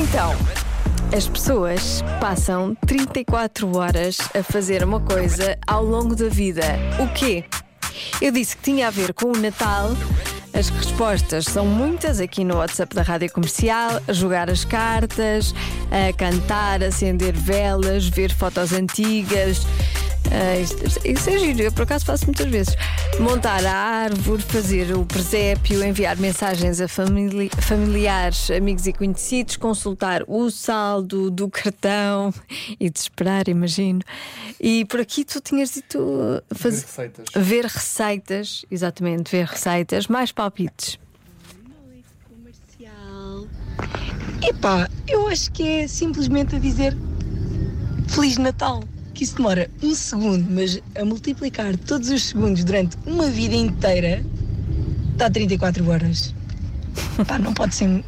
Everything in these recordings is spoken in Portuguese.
Então, as pessoas passam 34 horas a fazer uma coisa ao longo da vida. O quê? Eu disse que tinha a ver com o Natal. As respostas são muitas aqui no WhatsApp da Rádio Comercial: a jogar as cartas, a cantar, acender velas, ver fotos antigas. Ah, isso, é giro, eu por acaso faço muitas vezes. Montar a árvore, fazer o presépio, enviar mensagens a famili- familiares, amigos e conhecidos, consultar o saldo do cartão e desesperar, imagino. E por aqui tu tinhas dito uh, faz- receitas. ver receitas, exatamente, ver receitas, mais palpites. Comercial. Epá, eu acho que é simplesmente a dizer Feliz Natal. Que isso demora um segundo, mas a multiplicar todos os segundos durante uma vida inteira dá 34 horas. Pá, não pode ser,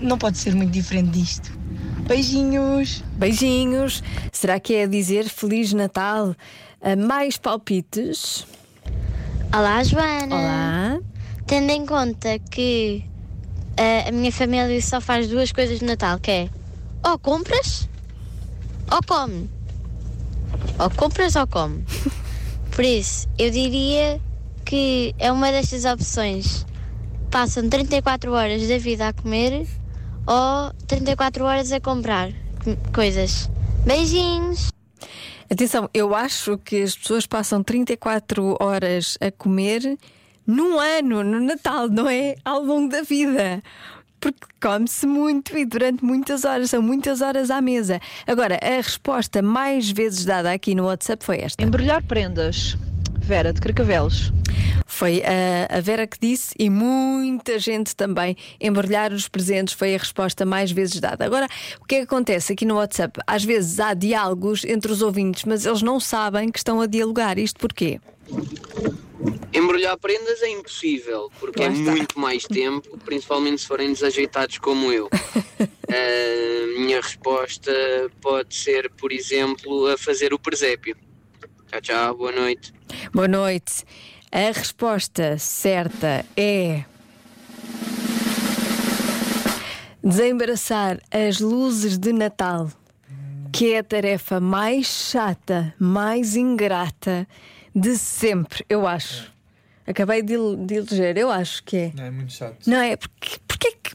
não pode ser muito diferente disto. Beijinhos! Beijinhos. Será que é dizer Feliz Natal? Ah, mais palpites? Olá, Joana. Olá. Tendo em conta que eh, a minha família só faz duas coisas no Natal, que é ou compras ou come. Ou compras ou come. Por isso, eu diria que é uma destas opções. Passam 34 horas da vida a comer ou 34 horas a comprar co- coisas. Beijinhos! Atenção, eu acho que as pessoas passam 34 horas a comer num ano, no Natal, não é? Ao longo da vida. Porque come-se muito e durante muitas horas, são muitas horas à mesa. Agora, a resposta mais vezes dada aqui no WhatsApp foi esta. Embrulhar prendas. Vera, de Carcavelos. Foi a, a Vera que disse e muita gente também. Embrulhar os presentes foi a resposta mais vezes dada. Agora, o que é que acontece aqui no WhatsApp? Às vezes há diálogos entre os ouvintes, mas eles não sabem que estão a dialogar. Isto porquê? Embrulhar prendas é impossível, porque Lá é está. muito mais tempo, principalmente se forem desajeitados como eu. A minha resposta pode ser, por exemplo, a fazer o presépio. Tchau, tchau, boa noite. Boa noite. A resposta certa é. Desembaraçar as luzes de Natal, que é a tarefa mais chata, mais ingrata de sempre, eu acho. Acabei de, de eleger, eu acho que é. Não é muito chato. Não é? Porque, porque é que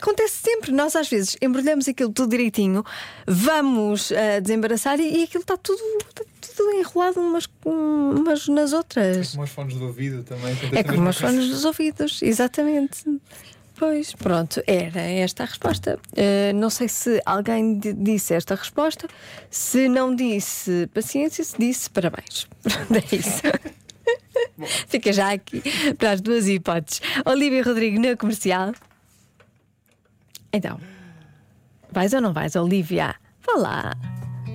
acontece sempre. Nós às vezes embrulhamos aquilo tudo direitinho, vamos ah, desembaraçar e, e aquilo está tudo, está tudo enrolado umas, umas nas outras. Como os fones do ouvido também. É como os fones dos ouvidos, exatamente. Pois, pronto, era esta a resposta. Ah, não sei se alguém di- disse esta resposta. Se não disse, paciência, se disse, parabéns. É isso. Fica já aqui para as duas hipóteses. Olivia Rodrigo na comercial. Então, vais ou não vais, Olivia? Vá lá.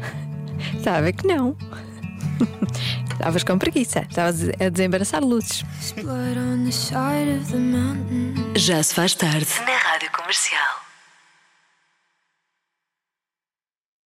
Sabe que não. Estavas com preguiça, estavas a desembaraçar luzes. Já se faz tarde na Rádio Comercial.